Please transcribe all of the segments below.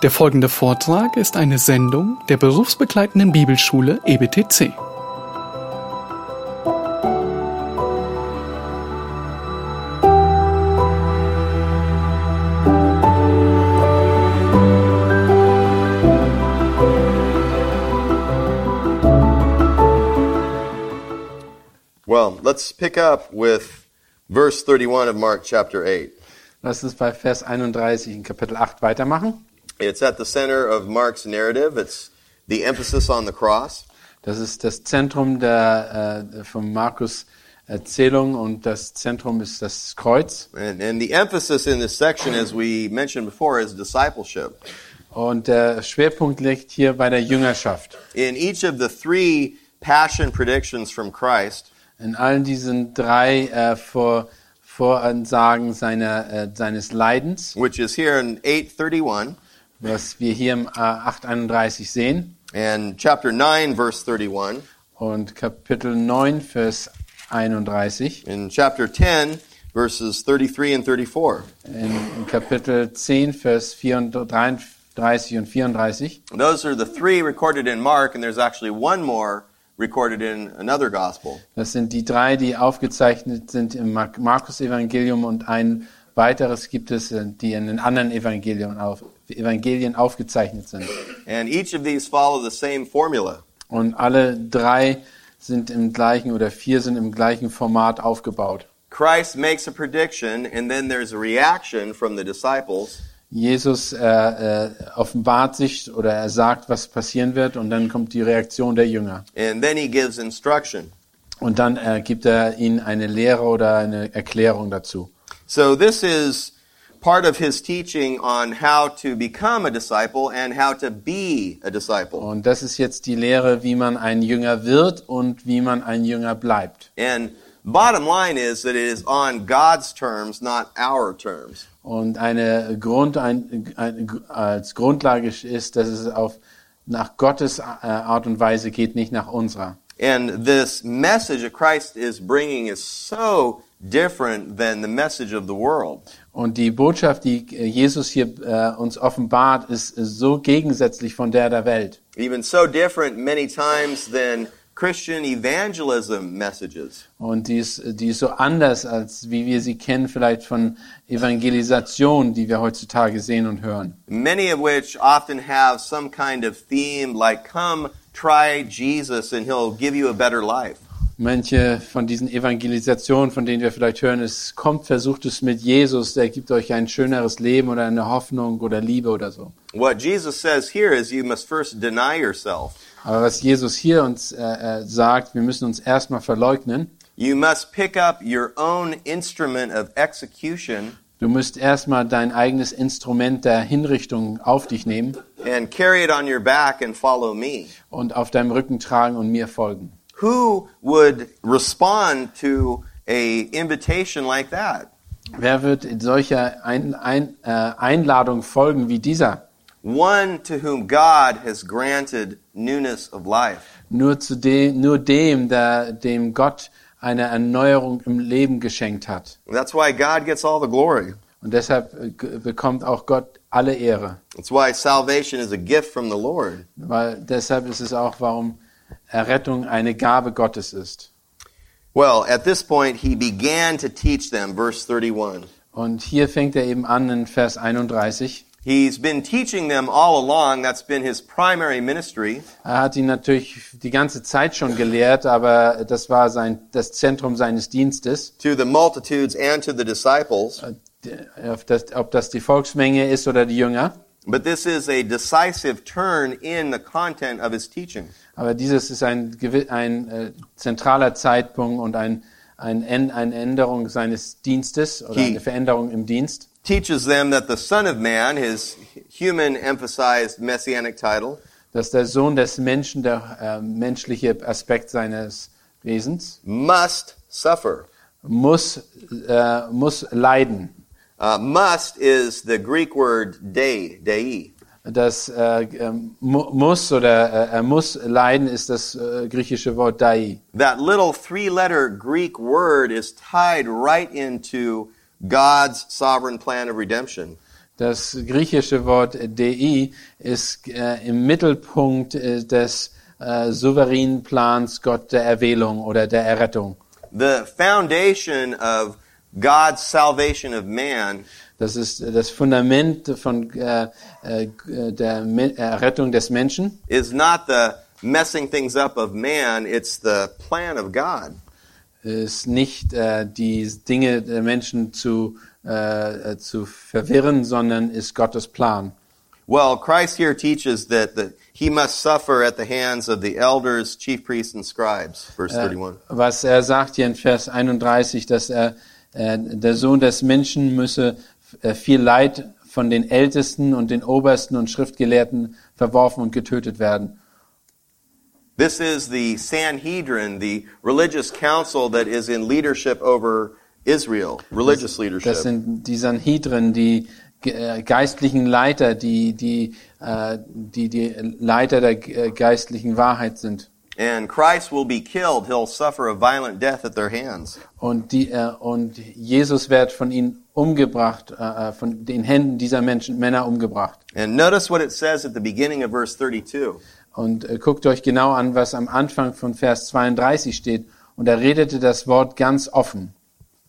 Der folgende Vortrag ist eine Sendung der berufsbegleitenden Bibelschule EBTC. Well, let's pick up with verse 31 of Mark chapter 8. Lass uns bei Vers 31 in Kapitel 8 weitermachen. It's at the center of Mark's narrative. It's the emphasis on the cross. Das ist das Zentrum der, äh, von Markus Erzählung und das Zentrum ist das Kreuz. And, and the emphasis in this section, as we mentioned before, is discipleship. Und der Schwerpunkt liegt hier bei der Jüngerschaft. In each of the three passion predictions from Christ, In allen diesen drei äh, Vor Voransagen seiner, äh, seines Leidens, which is here in 831 was wir hier im äh, 831 sehen, and chapter 9, verse 31, und Kapitel 9, Vers 31, in chapter 10, verses 33 and 34. in, in Kapitel 10, Vers 34, 33 und 34. Those are the three recorded in Mark, and there's actually one more recorded in another gospel. Das sind die drei, die aufgezeichnet sind im Mar- Markus-Evangelium und ein weiteres gibt es, die in den anderen Evangelien, auf, Evangelien aufgezeichnet sind. And each of these follow the same formula. Und alle drei sind im gleichen oder vier sind im gleichen Format aufgebaut. Christ makes a prediction, and then there's a reaction from the disciples. Jesus äh, äh, offenbart sich oder er sagt, was passieren wird und dann kommt die Reaktion der Jünger. And then he gives instruction. Und dann äh, gibt er ihnen eine Lehre oder eine Erklärung dazu. So this is part of his teaching on how to become a disciple and how to be a disciple. Und das ist jetzt die Lehre, wie man ein Jünger wird und wie man ein Jünger bleibt. And bottom line is that it is on God's terms, not our terms. Und eine Grund, ein, ein, als Grundlage ist, dass es auf, nach Gottes äh, Art und Weise geht, nicht nach unserer. And this message that Christ is bringing is so different than the message of the world. Und die Botschaft, die äh, Jesus hier äh, uns offenbart, ist, ist so gegensätzlich von der der Welt. Even so different many times than Christian evangelism messages. Und die ist, die ist so anders, als wie wir sie kennen, vielleicht von Evangelisation, die wir heutzutage sehen und hören. Many of which often have some kind of theme like, come try Jesus and he'll give you a better life. Manche von diesen Evangelisationen, von denen wir vielleicht hören, es kommt, versucht es mit Jesus, der gibt euch ein schöneres Leben oder eine Hoffnung oder Liebe oder so. What Jesus says here is you must first deny yourself. Aber was Jesus hier uns äh, äh, sagt, wir müssen uns erstmal verleugnen. You must pick up your own instrument of execution Du musst erstmal dein eigenes Instrument der Hinrichtung auf dich nehmen and carry it on your back and follow me. und auf deinem Rücken tragen und mir folgen. Who would respond to a invitation like that? Wer wird solcher ein, ein, äh, Einladung folgen wie dieser? One to whom God has granted newness of life. Nur zu dem, nur dem, der, dem Gott eine Erneuerung im Leben geschenkt hat. That's why God gets all the glory. Und deshalb äh, bekommt auch Gott alle Ehre. That's why salvation is a gift from the Lord. Weil deshalb ist es auch, warum Errettung eine Gabe Gottes ist. Well, at this point, he began to teach them, verse 31. Und hier fängt er eben an in Vers 31. He's been teaching them all along. That's been his primary ministry. Er hat ihn natürlich die ganze Zeit schon gelehrt, aber das war sein, das Zentrum seines Dienstes. to the multitudes and to the disciples. Äh, Ob das, ob das die Volksmenge ist oder die Jünger. But this is a decisive turn in the content of his teaching. Aber dieses ist ein, ein äh, zentraler Zeitpunkt und ein, ein, eine Änderung seines Dienstes oder He- eine Veränderung im Dienst. Teaches them that the Son of Man, his human emphasized messianic title, Dass der Sohn des Menschen, der äh, menschliche Aspekt seines Wesens, must suffer. muss, äh, muss leiden. Uh, must is the Greek word dei, dei. Das äh, ähm, muss oder äh, er muss leiden ist das äh, griechische Wort dai. That little three-letter Greek word is tied right into God's sovereign plan of redemption. Das griechische Wort Dei ist äh, im Mittelpunkt äh, des äh, souveränen Plans Gott der Erwählung oder der Errettung. The foundation of God's salvation of man Das ist äh, das Fundament von äh, äh, der Me Errettung des Menschen. is not the messing things up of man, it's the plan of God. Ist nicht äh, die Dinge der Menschen zu, äh, äh, zu verwirren, sondern ist Gottes Plan. Well, Christ here teaches that the, he must suffer at the hands of the elders, chief priests, and scribes. Verse 31. was er sagt hier in Vers 31, dass er, äh, der Sohn des Menschen müsse äh, viel Leid von den Ältesten und den Obersten und Schriftgelehrten verworfen und getötet werden. This is the Sanhedrin, the religious council that is in leadership over Israel, religious leadership. Das sind die Sanhedrin, die äh, geistlichen Leiter, die die, äh, die die Leiter der äh, geistlichen Wahrheit sind. And Christ will be killed. He'll suffer a violent death at their hands. Und, die, äh, und Jesus wird von ihnen umgebracht, äh, äh, von den Händen dieser Menschen, Männer umgebracht. And notice what it says at the beginning of verse 32. Und äh, guckt euch genau an, was am Anfang von Vers 32 steht. Und er redete das Wort ganz offen.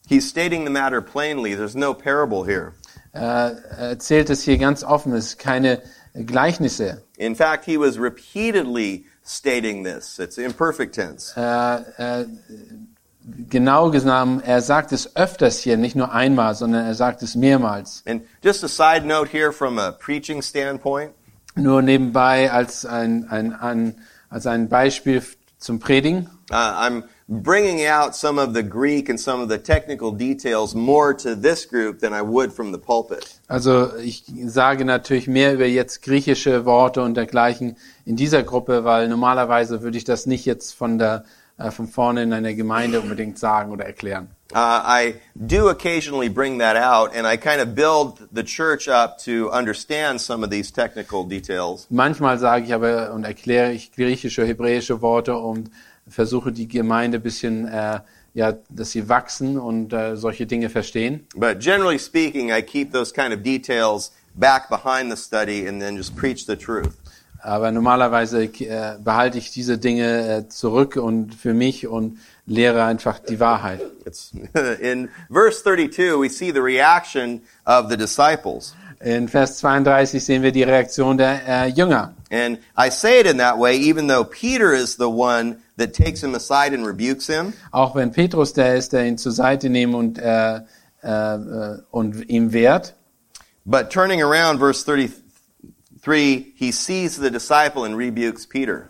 He's stating the matter plainly. There's no parable here. Äh, er erzählt es hier ganz offen. Es ist keine Gleichnisse. In fact, he was repeatedly stating this. It's imperfect tense. Äh, äh, genau genommen, er sagt es öfters hier, nicht nur einmal, sondern er sagt es mehrmals. And just a side note here from a preaching standpoint. Nur nebenbei als ein, ein, ein, als ein Beispiel zum Predigen. Uh, I'm bringing out some of the Greek and some of the technical details more to this group than I would from the pulpit. Also ich sage natürlich mehr über jetzt griechische Worte und dergleichen in dieser Gruppe, weil normalerweise würde ich das nicht jetzt von der äh, von vorne in einer Gemeinde unbedingt sagen oder erklären. Uh, I do occasionally bring that out, and I kind of build the church up to understand some of these technical details. Manchmal sage ich aber und erkläre ich griechische, hebräische Worte und versuche die Gemeinde ein bisschen, äh, ja, dass sie wachsen und äh, solche Dinge verstehen. But generally speaking, I keep those kind of details back behind the study and then just preach the truth. Aber normalerweise äh, behalte ich diese Dinge äh, zurück und für mich und lehre einfach die Wahrheit. It's in verse 32, we see the reaction of the disciples. In Vers 32 sehen wir die Reaktion der äh, Jünger. And I say it in that way, even though Peter is the one that takes him aside and rebukes him. Auch wenn Petrus der ist, der ihn zur Seite nimmt und, äh, äh, äh, und ihm wehrt. But turning around, verse 33, he sees the disciple and rebukes Peter.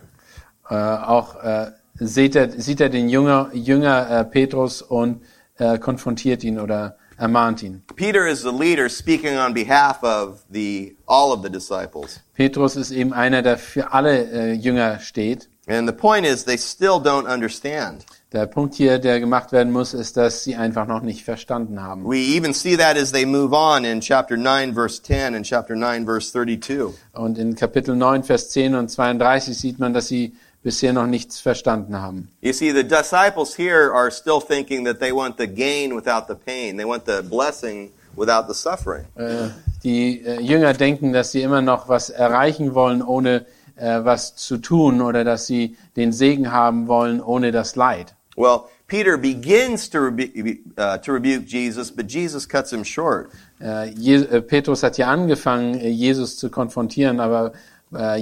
Äh, auch äh, sieht, er, sieht er den Jünger, Jünger äh, Petrus und äh, konfrontiert ihn oder ermahnt ihn. Peter is the leader speaking on behalf of the all of the disciples. Petrus ist eben einer, der für alle äh, Jünger steht. And the point is they still don't understand. Der Punkt hier, der gemacht werden muss, ist, dass sie einfach noch nicht verstanden haben. We even see that as they move on in chapter 9 verse 10 and chapter 9 verse 32. Und in Kapitel 9, Vers 10 und 32 sieht man, dass sie bisher noch nichts verstanden haben. You see the disciples here are still thinking that they want the gain without the pain. They want the blessing without the suffering. Äh, die äh, Jünger denken, dass sie immer noch was erreichen wollen, ohne äh, was zu tun, oder dass sie den Segen haben wollen, ohne das Leid. Well, Peter begins to, rebu- uh, to rebuke Jesus, but Jesus cuts him short. Äh, Petrus hat ja angefangen, äh, Jesus zu konfrontieren, aber äh,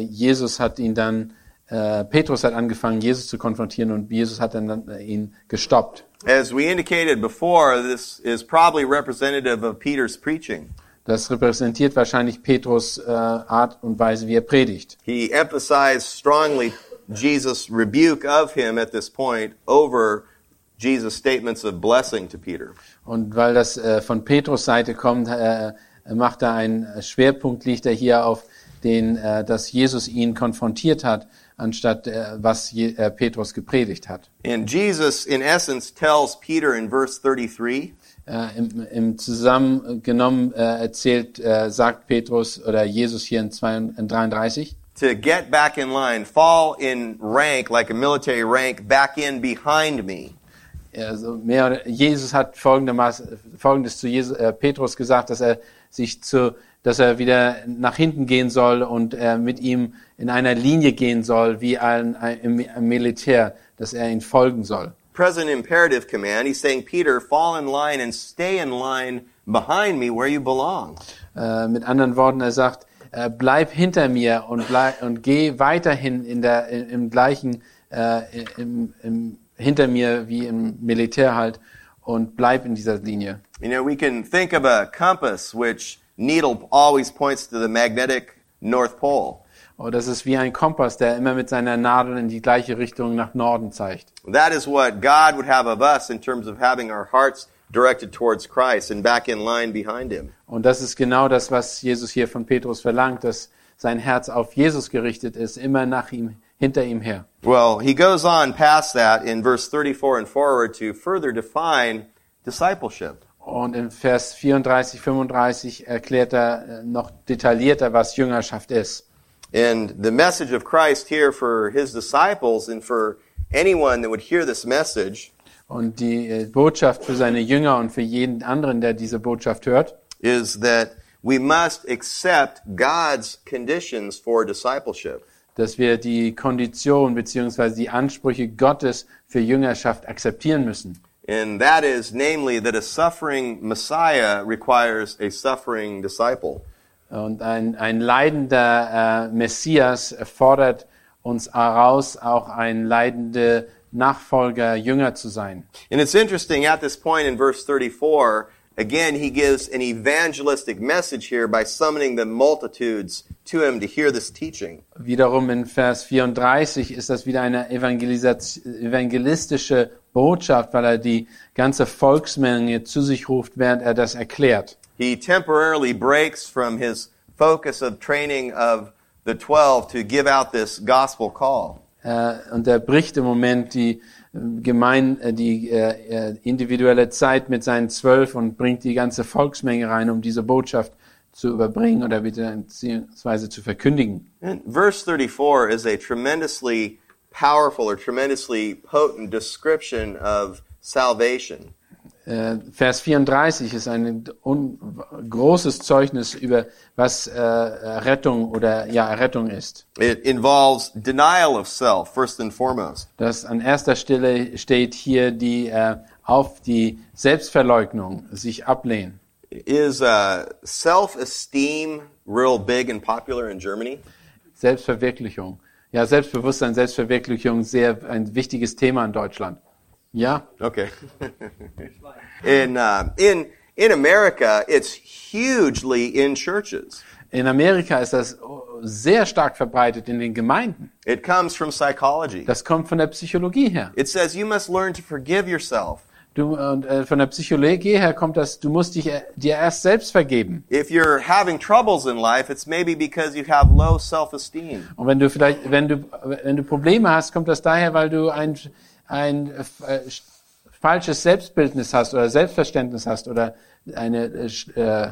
Jesus hat ihn dann, Petrus hat angefangen, Jesus zu konfrontieren und Jesus hat dann, ihn gestoppt. As we indicated before, this is probably representative of Peter's preaching. Das repräsentiert wahrscheinlich Petrus Art und Weise, wie er predigt. He emphasized strongly Jesus' rebuke of him at this point over Jesus' statements of blessing to Peter. Und weil das äh, von Petrus Seite kommt, äh, macht er einen Schwerpunkt, liegt er hier auf den, äh, dass Jesus ihn konfrontiert hat, anstatt äh, was Je äh, Petrus gepredigt hat. And Jesus, in essence, tells Peter in verse 33 Äh, im, Im Zusammengenommen äh, erzählt, äh, sagt Petrus oder Jesus hier in, zwei, in 33, to get back in line, fall in rank like a military rank, back in behind me. also mehr Jesus hat folgendes zu Jesus, äh, Petrus gesagt, dass er sich zu, dass er wieder nach hinten gehen soll und äh, mit ihm in einer Linie gehen soll, wie ein, ein, im Militär, dass er ihn folgen soll. Present imperative command. He's saying, Peter, fall in line and stay in line behind me where you belong. Äh, mit anderen Worten, er sagt, äh, bleib hinter mir und, bleib, und geh weiterhin in der, in, im gleichen, äh, im, im, hinter mir wie im Militär halt und bleib in dieser Linie. You know, we can think of a compass which needle always points to the magnetic North Pole. Oh, das ist wie ein Kompass, der immer mit seiner Nadel in die gleiche Richtung nach Norden zeigt. That is what God would have of us in terms of having our hearts directed towards Christ and back in line behind Him. Und das ist genau das, was Jesus hier von Petrus verlangt, dass sein Herz auf Jesus gerichtet ist, immer nach ihm, hinter ihm her. Well, he goes on past that in verse 34 and forward to further define discipleship. Und in Vers 34, 35 erklärt er äh, noch detaillierter, was Jüngerschaft ist. And the message of Christ here for his disciples and for anyone that would hear this message Und die äh, Botschaft für seine Jünger und für jeden anderen, der diese Botschaft hört, is that we must accept God's conditions for discipleship. dass wir die Kondition beziehungsweise die Ansprüche Gottes für Jüngerschaft akzeptieren müssen. And that is namely that a suffering Messiah requires a suffering disciple. Und ein, ein leidender äh, Messias fordert uns heraus, auch ein leidender Nachfolger, Jünger zu sein. And it's interesting at this point in verse 34, again, he gives an evangelistic message here by summoning the multitudes to him to hear this teaching. Wiederum in Vers 34 ist das wieder eine evangelistische Botschaft, weil er die ganze Volksmenge zu sich ruft, während er das erklärt. He temporarily breaks from his focus of training of the 12 to give out this gospel call. Äh, und er bricht im Moment die äh, gemein, äh, die individuelle Zeit mit seinen zwölf und bringt die ganze Volksmenge rein, um diese Botschaft zu überbringen oder beziehungsweise zu verkündigen. And verse 34 is a tremendously powerful or tremendously potent description of salvation. Äh, Vers 34 ist ein großes Zeugnis über was äh, Rettung oder ja Rettung ist. It involves denial of self, first and foremost. Das an erster Stelle steht hier die äh, auf die Selbstverleugnung, sich ablehnen. Is uh, self-esteem real big and popular in Germany? Selbstverwirklichung. Ja, Selbstbewusstsein, Selbstverwirklichung, sehr ein wichtiges Thema in Deutschland. Ja, Okay. in uh, in in America, it's hugely in churches. in Amerika ist das sehr stark verbreitet in den Gemeinden. It comes from psychology. Das kommt von der Psychologie her. It says you must learn to forgive yourself. Du, und äh, von der Psychologie her kommt das, du musst dich äh, dir erst selbst vergeben. If you're having troubles in life, it's maybe because you have low self-esteem. Und wenn du vielleicht, wenn du, wenn du Probleme hast, kommt das daher, weil du ein, ein äh, falsches Selbstbildnis hast oder Selbstverständnis hast oder eine äh,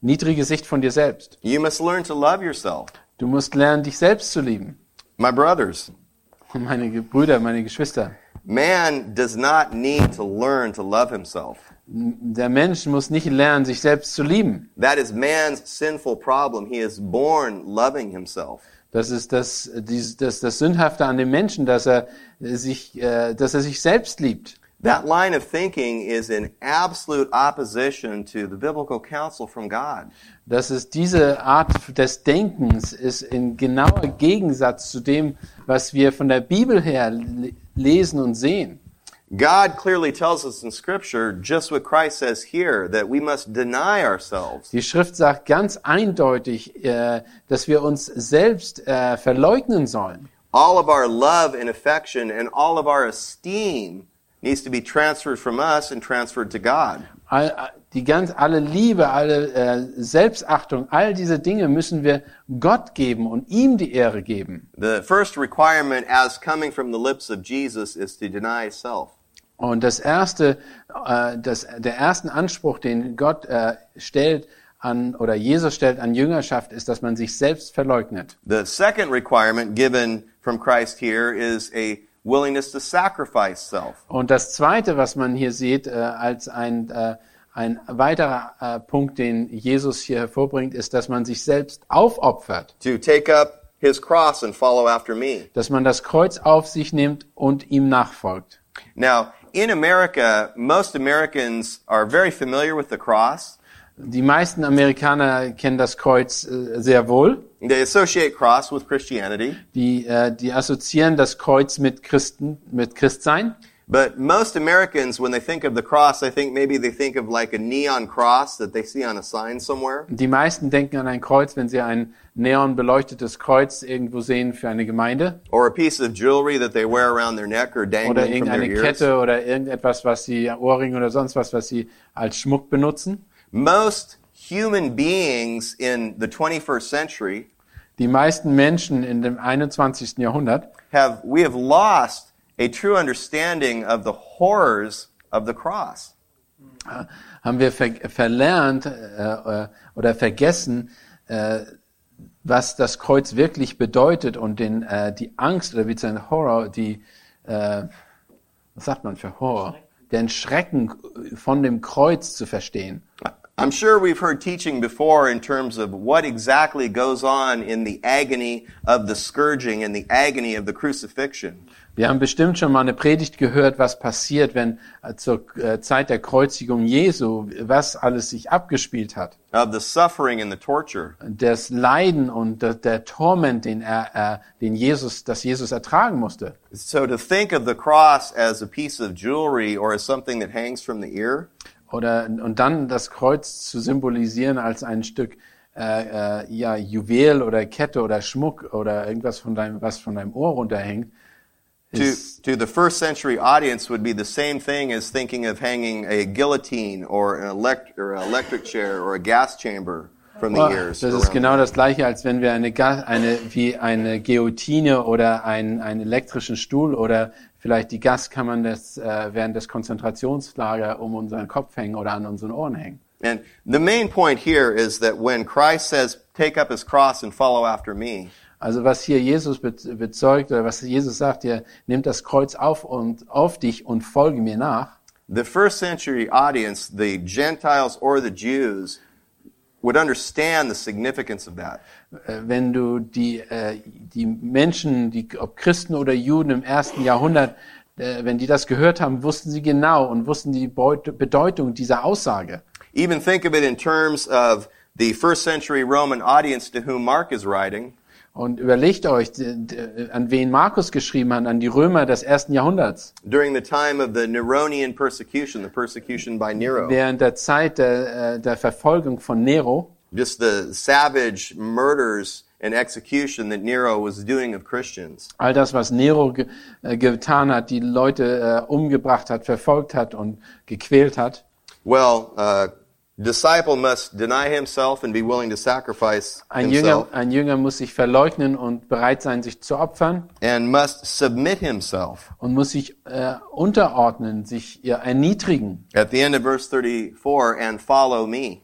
niedrige Sicht von dir selbst. You must learn to love yourself. Du musst lernen, dich selbst zu lieben. My brothers, Meine Brüder, meine Geschwister. man does not need to learn to love himself. Der Mensch muss nicht lernen, sich selbst zu lieben. That is man's sinful problem. He is born loving himself. Das ist das, dies- das, das Sündhafte an dem Menschen, dass er sich, äh, dass er sich selbst liebt. That line of thinking is in absolute opposition to the biblical counsel from God. Das ist diese Art des Denkens ist in genauer Gegensatz zu dem, was wir von der Bibel her le- lesen und sehen. God clearly tells us in Scripture just what Christ says here that we must deny ourselves. Die Schrift sagt ganz eindeutig, äh, dass wir uns selbst äh, verleugnen sollen. All of our love and affection and all of our esteem needs to be transferred from us and transferred to God. All, die ganz, alle Liebe, alle äh, Selbstachtung, all diese Dinge müssen wir Gott geben und ihm die Ehre geben. The first requirement as coming from the lips of Jesus is to deny self. Und das erste, äh, das, der ersten Anspruch, den Gott äh, stellt an oder Jesus stellt an Jüngerschaft, ist, dass man sich selbst verleugnet. The second requirement given from Christ here is a willingness to sacrifice self. Und das zweite, was man hier sieht, äh, als ein, äh, Ein weiterer äh, Punkt, den Jesus hier hervorbringt, ist, dass man sich selbst aufopfert, to take up his cross and follow after me. dass man das Kreuz auf sich nimmt und ihm nachfolgt. Now, in America, most Americans are very familiar with the cross. Die meisten Amerikaner kennen das Kreuz äh, sehr wohl. They associate cross with Christianity. Die, äh, die assoziieren das Kreuz mit Christen, mit Christsein. But most Americans, when they think of the cross, I think maybe they think of like a neon cross that they see on a sign somewhere. Die meisten denken an ein Kreuz, wenn sie ein neon beleuchtetes Kreuz irgendwo sehen für eine Gemeinde Or a piece of jewelry that they wear around their neck or oder dangling from their irgendeine ears. Kette oder irgendetwas, was sie Ohrring oder sonst was, was sie als Schmuck benutzen. Most human beings in the 21st century Die meisten Menschen in dem 21. Jahrhundert have, we have lost a true understanding of the horrors of the cross. haben wir ver verlernt äh, äh, oder vergessen, äh, was das Kreuz wirklich bedeutet und den, äh, die Angst oder wie ein Horror, die, äh, was sagt man für Horror, den Schrecken von dem Kreuz zu verstehen. I'm sure we've heard teaching before in terms of what exactly goes on in the agony of the scourging and the agony of the crucifixion. Wir haben bestimmt schon mal eine Predigt gehört, was passiert, wenn äh, zur äh, Zeit der Kreuzigung Jesu, was alles sich abgespielt hat. of the suffering and the torture. Das Leiden und der, der Torment, den er, äh, den Jesus, das Jesus ertragen musste. So to think of the cross as a piece of jewelry or as something that hangs from the ear, Oder, und dann das Kreuz zu symbolisieren als ein Stück, äh, äh, ja, Juwel oder Kette oder Schmuck oder irgendwas von deinem, was von deinem Ohr runterhängt, to, to the first century audience would be the same thing as thinking of hanging a guillotine or an elect, or an electric chair or a gas chamber from the ears. das ist genau the- das gleiche, als wenn wir eine, Ga- eine wie eine Guillotine oder einen, einen elektrischen Stuhl oder vielleicht die Gaskammern des, äh, während des Konzentrationslager um unseren Kopf hängen oder an unseren Ohren hängen. And the main point here is that when Christ says, take up his cross and follow after me, Also was hier Jesus be bezeugt oder was Jesus sagt, ihr nehmt das Kreuz auf und auf dich und folge mir nach. the first century audience, the Gentiles or the Jews, would understand the significance of that. Äh, Wenn du die, äh, die Menschen, die, ob Christen oder Juden im ersten Jahrhundert, äh, wenn die das gehört haben, wussten sie genau und wussten die Bedeutung dieser Aussage. Even think of it in terms of the first century Roman audience to whom Mark is writing. Und überlegt euch, an wen Markus geschrieben hat, an die Römer des ersten Jahrhunderts, during the time of the Neronian persecution, the persecution by Nero. während der Zeit der, äh, der Verfolgung von Nero. Just the savage murders and execution that Nero was doing of Christians. All das, was Nero ge äh, getan hat, die Leute äh, umgebracht hat, verfolgt hat und gequält hat. Well, uh, disciple must deny himself and be willing to sacrifice Ein Jünger, ein Jünger muss sich verleugnen und bereit sein, sich zu opfern and must submit himself. und muss sich äh, unterordnen, sich ja, erniedrigen. At the end of verse 34, and follow me.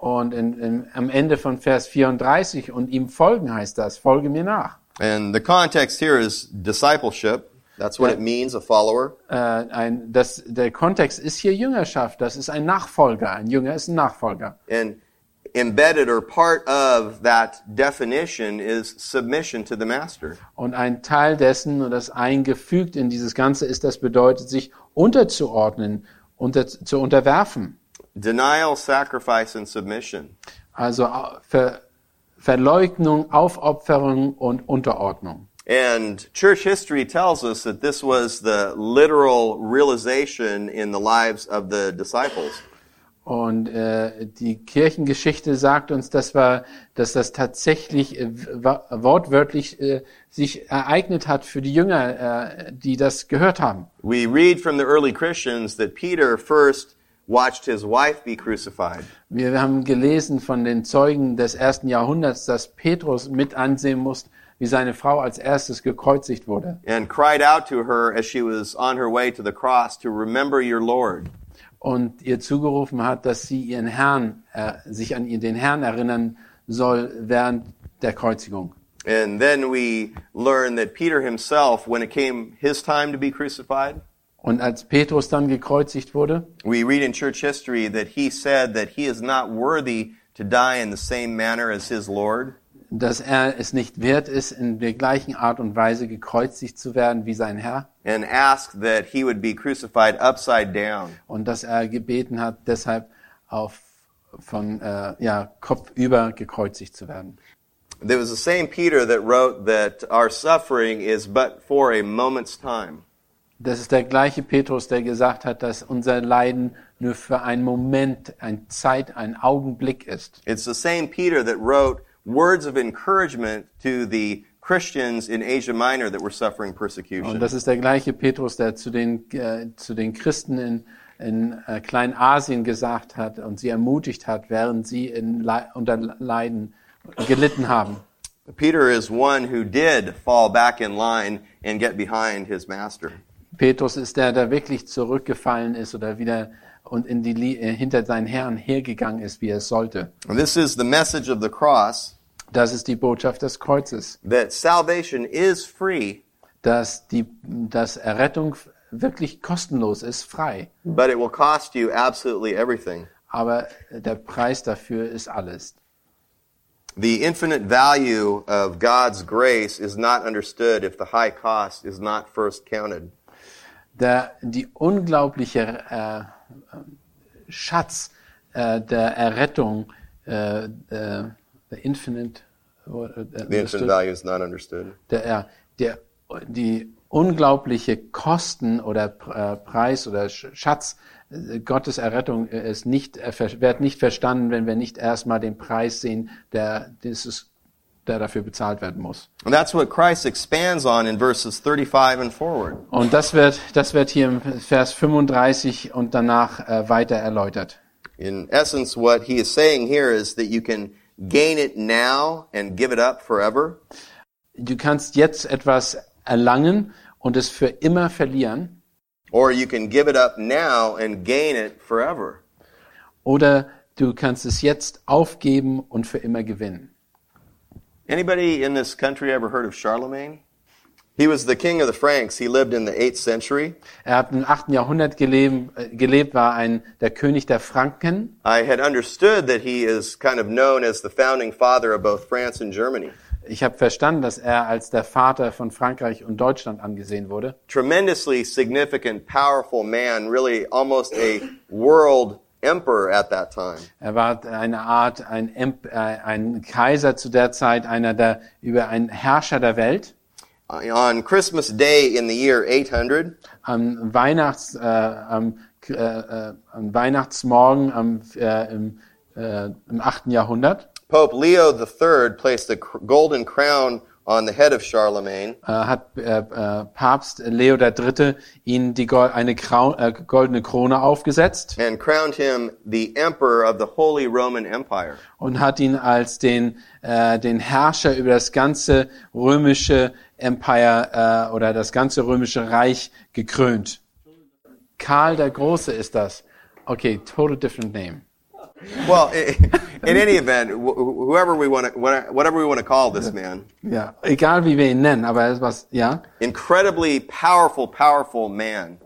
Und in, in, am Ende von Vers 34 und ihm folgen heißt das, folge mir nach. And the context here is discipleship. That's what it means, a follower. Äh, ein, das, der Kontext ist hier Jüngerschaft, das ist ein Nachfolger. Ein Jünger ist ein Nachfolger. And embedded or part of that definition is submission to the master. Und ein Teil dessen, und das eingefügt in dieses Ganze ist, das bedeutet, sich unterzuordnen, unter, zu unterwerfen. Denial, sacrifice, and submission. Also Ver, Verleugnung, Aufopferung und Unterordnung. And church history tells us that this was the literal realization in the lives of the disciples. Und äh, die Kirchengeschichte sagt uns, dass, wir, dass das tatsächlich äh, wortwörtlich äh, sich ereignet hat für die Jünger, äh, die das gehört haben. We read from the early Christians that Peter first watched his wife be crucified. Wir haben gelesen von den Zeugen des ersten Jahrhunderts, dass Petrus mit ansehen muss, wie seine Frau als erstes gekreuzigt wurde. and cried out to her as she was on her way to the cross to remember your Lord. Und ihr zugerufen hat, dass sie ihren Herrn, äh, sich an den Herrn erinnern soll während der Kreuzigung. And then we learn that Peter himself, when it came his time to be crucified, Und als Petrus dann gekreuzigt wurde, we read in church history that he said that he is not worthy to die in the same manner as his Lord. Dass er es nicht wert ist, in der gleichen Art und Weise gekreuzigt zu werden wie sein Herr and asked that he would be crucified upside down. und dass er gebeten hat, deshalb auf von äh, ja kopfüber gekreuzigt zu werden. There was the same Peter that wrote that our suffering is but for a moment's time. Das ist der gleiche Petrus, der gesagt hat, dass unser Leiden nur für einen Moment, ein Zeit, ein Augenblick ist. It's the same Peter that wrote words of encouragement to the Christians in Asia Minor that were suffering Und persecution. das ist der gleiche Petrus, der zu den äh, zu den Christen in in äh, Kleinasien gesagt hat und sie ermutigt hat, während sie in Le unter Leiden gelitten haben. Peter is one who did fall back in line and get behind his master. Petrus ist der, der wirklich zurückgefallen ist oder wieder und in die äh, hinter seinen Herrn hergegangen ist, wie er sollte. And this is the message of the cross Das ist die Botschaft des Kreuzes, that salvation is free, dass die dass Errettung wirklich kostenlos ist, frei, but it will cost you absolutely everything. aber der Preis dafür ist alles. The infinite value of God's grace is not understood if the high cost is not first counted. Der die unglaubliche äh, Schatz äh, der Errettung, äh, der Infinite, äh, The infinite value is not understood. der, der, die unglaubliche Kosten oder äh, Preis oder Sch- Schatz äh, Gottes Errettung äh, ist nicht, wird nicht verstanden, wenn wir nicht erstmal den Preis sehen, der, dieses, der dafür bezahlt werden muss. And that's what Christ expands on in verses 35 and forward. Und das wird, das wird hier im Vers 35 und danach weiter erläutert. In essence, what he is saying here is that you can gain it now and give it up forever, Du kannst jetzt etwas erlangen und es für immer verlieren or you can give it up now and gain it forever. oder du kannst es jetzt aufgeben und für immer gewinnen. Anybody in this country ever heard of Charlemagne? He was the king of the Franks. He lived in the 8th century. Er hat im 8. Jahrhundert gelebt, äh, gelebt war ein, der König der Franken. I had understood that he is kind of known as the founding father of both France and Germany. Ich habe verstanden, dass er als der Vater von Frankreich und Deutschland angesehen wurde. Tremendously significant, powerful man, really almost a world emperor at that time. Er war eine Art, ein, äh, ein Kaiser zu der Zeit, einer der, über ein Herrscher der Welt. Uh, On Christmas Day in the year 800, Am Weihnachts, äh, am, äh, äh, am Weihnachtsmorgen am, äh, im, äh, im 8. Jahrhundert Pope Leo III placed a cr- golden crown on the head of Charlemagne äh, hat äh, äh, Papst Leo III. ihn die eine Krau äh, goldene Krone aufgesetzt and crowned him the emperor of the Holy Roman Empire. und hat ihn als den, äh, den Herrscher über das ganze römische Empire äh, oder das ganze römische Reich gekrönt. Karl der Große ist das. Okay, total different name. Well, i- in any event, wh- whoever we want to, whatever we want to call this man, Ja, egal wie wir ihn nennen, aber es was, ja, incredibly powerful, powerful man.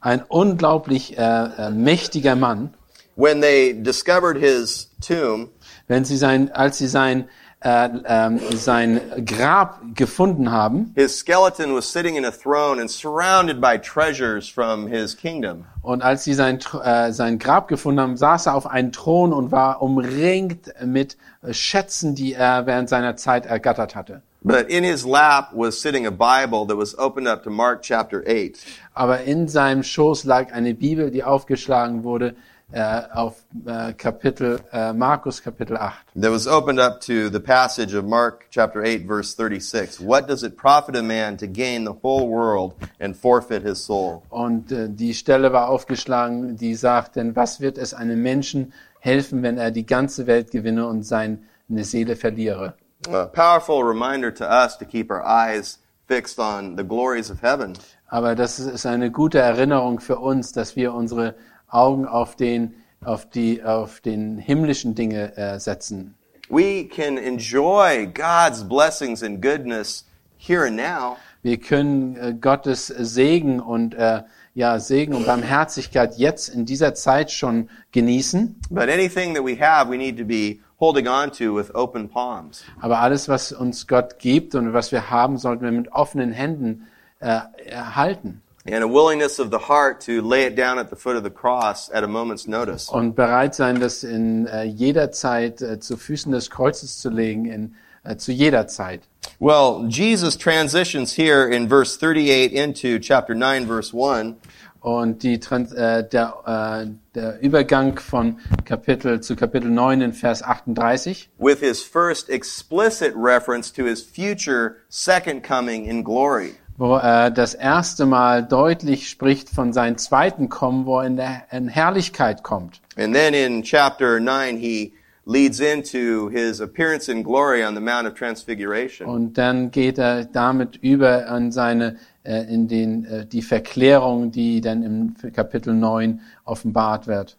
ein unglaublich äh, äh, mächtiger Mann. When they discovered his tomb, Wenn sie sein, als sie sein äh, ähm, sein Grab gefunden haben his skeleton was sitting in a throne and surrounded by treasures from his kingdom. und als sie sein äh, sein Grab gefunden haben, saß er auf einem Thron und war umringt mit äh, Schätzen, die er während seiner Zeit ergattert hatte. But in his lap was sitting a Bible that was opened up to Mark chapter 8. Aber in seinem Schoß lag eine Bibel, die aufgeschlagen wurde äh, auf äh, Kapitel äh, Markus Kapitel 8. That was opened up to the passage of Mark chapter 8 verse 36. What does it profit a man to gain the whole world and forfeit his soul? Und äh, die Stelle war aufgeschlagen, die sagt, denn was wird es einem Menschen helfen, wenn er die ganze Welt gewinne und seine Seele verliere? A powerful reminder to us to keep our eyes fixed on the glories of heaven. Aber das ist eine gute Erinnerung für uns, dass wir unsere Augen auf den, auf die, auf den himmlischen Dinge äh, setzen. We can enjoy God's blessings and goodness here and now, Wir können äh, Gottes Segen und äh, ja, Segen und Barmherzigkeit jetzt in dieser Zeit schon genießen. But anything that we have, we need to be holding on to with open palms. Aber alles, was uns Gott gibt und was wir haben, sollten wir mit offenen Händen äh, erhalten. And a willingness of the heart to lay it down at the foot of the cross at a moment's notice. Und bereit sein, das in äh, jeder Zeit äh, zu Füßen des Kreuzes zu legen, in, äh, zu jeder Zeit. Well, Jesus transitions here in verse 38 into chapter 9, verse 1. Und die, Trans äh, der, äh, der Übergang von Kapitel zu Kapitel 9 in Vers 38 with his first explicit reference to his future second coming in glory. Wo er das erste Mal deutlich spricht von seinem zweiten Kommen, wo er in, der, in Herrlichkeit kommt. And then in chapter 9, he leads into his appearance in glory on the Mount of Transfiguration. Und dann geht er damit über an seine äh, in den äh, die Verklärung, die dann im Kapitel 9 offenbart wird.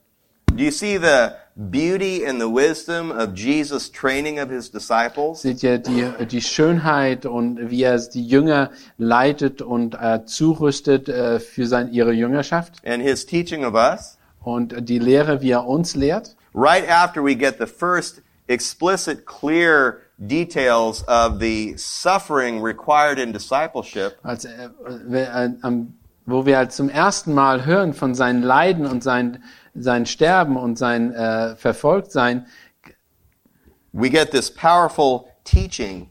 Do you see the beauty and the wisdom of Jesus' training of his disciples? Seht ihr die die Schönheit und wie er die Jünger leitet und äh, zurüstet äh, für sein ihre Jüngerschaft And his teaching of us? und die Lehre, wie er uns lehrt. Right after we get the first explicit, clear details of the suffering required in discipleship, als äh, äh, wo wir halt zum ersten Mal hören von seinen Leiden und sein sein Sterben und sein äh, Verfolgtsein, we get this powerful teaching.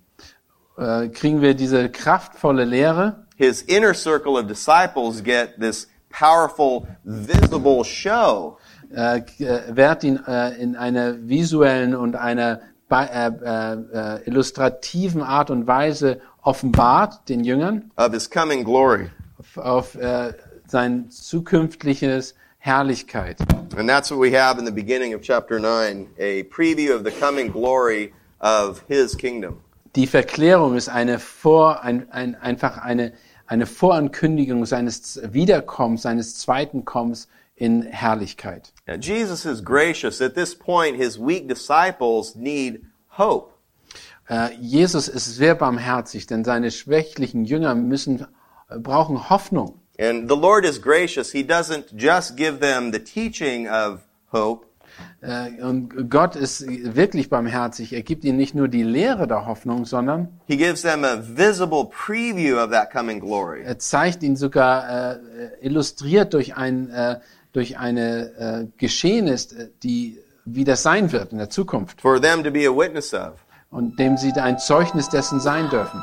äh, kriegen wir diese kraftvolle Lehre. His inner circle of disciples get this powerful, visible show. Äh, äh, wird ihn äh, in einer visuellen und einer äh, äh, äh, illustrativen Art und Weise offenbart den Jüngern of his coming glory. auf, auf sein zukünftiges Herrlichkeit. And that's what we have in the beginning of chapter 9, a preview of the coming glory of his kingdom. Die Verklärung ist eine Vor, ein, ein, einfach eine, eine Vorankündigung seines Wiederkommens, seines zweiten Kommens in Herrlichkeit. Now, Jesus is gracious. At this point, his weak disciples need hope. Äh, Jesus ist sehr barmherzig, denn seine schwächlichen Jünger müssen, brauchen Hoffnung. And the Lord is gracious. He doesn't just give them the teaching of hope, Äh, Und Gott ist wirklich barmherzig. Er gibt ihnen nicht nur die Lehre der Hoffnung, sondern He gives them a visible preview of that coming glory. er zeigt ihnen sogar äh, illustriert durch ein äh, durch eine äh, Geschehnis, äh, die wie das sein wird in der Zukunft for them to be a witness of. und dem sie ein Zeugnis dessen sein dürfen.